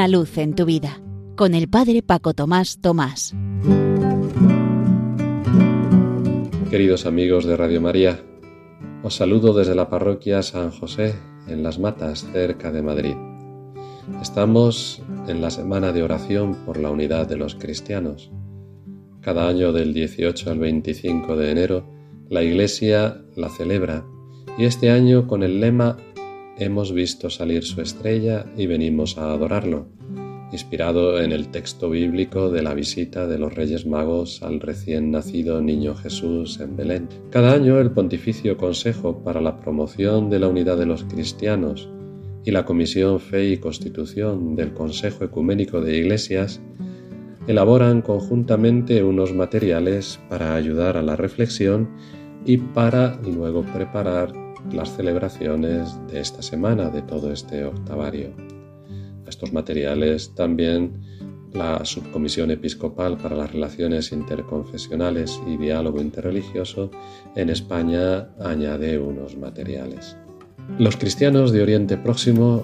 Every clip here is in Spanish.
Una luz en tu vida con el Padre Paco Tomás Tomás. Queridos amigos de Radio María, os saludo desde la parroquia San José en Las Matas, cerca de Madrid. Estamos en la semana de oración por la unidad de los cristianos. Cada año del 18 al 25 de enero, la Iglesia la celebra y este año con el lema Hemos visto salir su estrella y venimos a adorarlo, inspirado en el texto bíblico de la visita de los Reyes Magos al recién nacido niño Jesús en Belén. Cada año el Pontificio Consejo para la Promoción de la Unidad de los Cristianos y la Comisión Fe y Constitución del Consejo Ecuménico de Iglesias elaboran conjuntamente unos materiales para ayudar a la reflexión y para luego preparar las celebraciones de esta semana, de todo este octavario. Estos materiales también la Subcomisión Episcopal para las Relaciones Interconfesionales y Diálogo Interreligioso en España añade unos materiales. Los cristianos de Oriente Próximo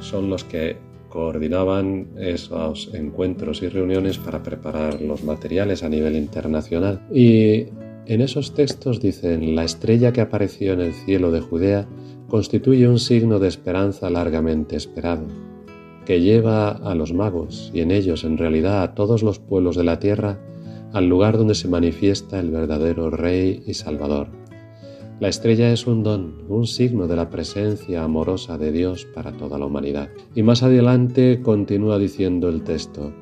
son los que coordinaban esos encuentros y reuniones para preparar los materiales a nivel internacional. Y en esos textos dicen, la estrella que apareció en el cielo de Judea constituye un signo de esperanza largamente esperado, que lleva a los magos y en ellos en realidad a todos los pueblos de la tierra al lugar donde se manifiesta el verdadero Rey y Salvador. La estrella es un don, un signo de la presencia amorosa de Dios para toda la humanidad. Y más adelante continúa diciendo el texto,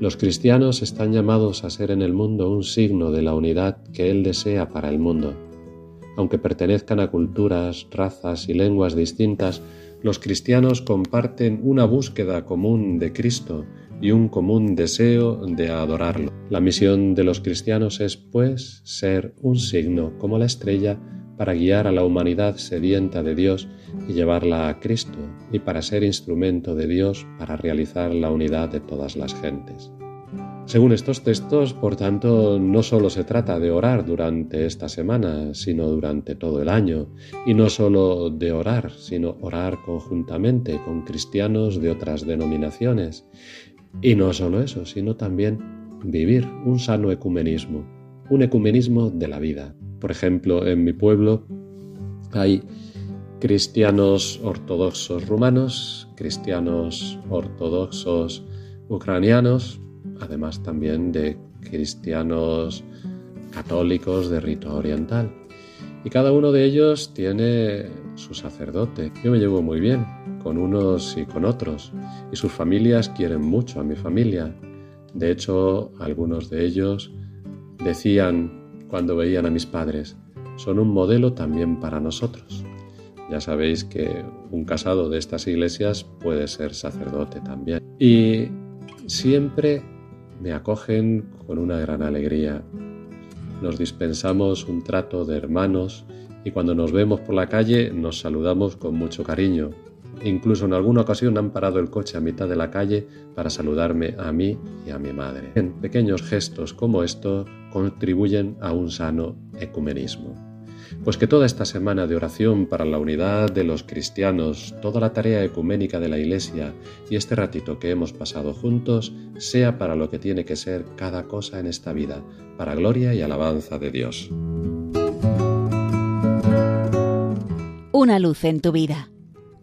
los cristianos están llamados a ser en el mundo un signo de la unidad que Él desea para el mundo. Aunque pertenezcan a culturas, razas y lenguas distintas, los cristianos comparten una búsqueda común de Cristo y un común deseo de adorarlo. La misión de los cristianos es, pues, ser un signo como la estrella para guiar a la humanidad sedienta de Dios y llevarla a Cristo, y para ser instrumento de Dios para realizar la unidad de todas las gentes. Según estos textos, por tanto, no solo se trata de orar durante esta semana, sino durante todo el año, y no solo de orar, sino orar conjuntamente con cristianos de otras denominaciones, y no solo eso, sino también vivir un sano ecumenismo, un ecumenismo de la vida. Por ejemplo, en mi pueblo hay cristianos ortodoxos rumanos, cristianos ortodoxos ucranianos, además también de cristianos católicos de rito oriental. Y cada uno de ellos tiene su sacerdote. Yo me llevo muy bien con unos y con otros, y sus familias quieren mucho a mi familia. De hecho, algunos de ellos decían cuando veían a mis padres. Son un modelo también para nosotros. Ya sabéis que un casado de estas iglesias puede ser sacerdote también. Y siempre me acogen con una gran alegría. Nos dispensamos un trato de hermanos y cuando nos vemos por la calle nos saludamos con mucho cariño. Incluso en alguna ocasión han parado el coche a mitad de la calle para saludarme a mí y a mi madre. En pequeños gestos como estos contribuyen a un sano ecumenismo. Pues que toda esta semana de oración para la unidad de los cristianos, toda la tarea ecuménica de la Iglesia y este ratito que hemos pasado juntos sea para lo que tiene que ser cada cosa en esta vida, para gloria y alabanza de Dios. Una luz en tu vida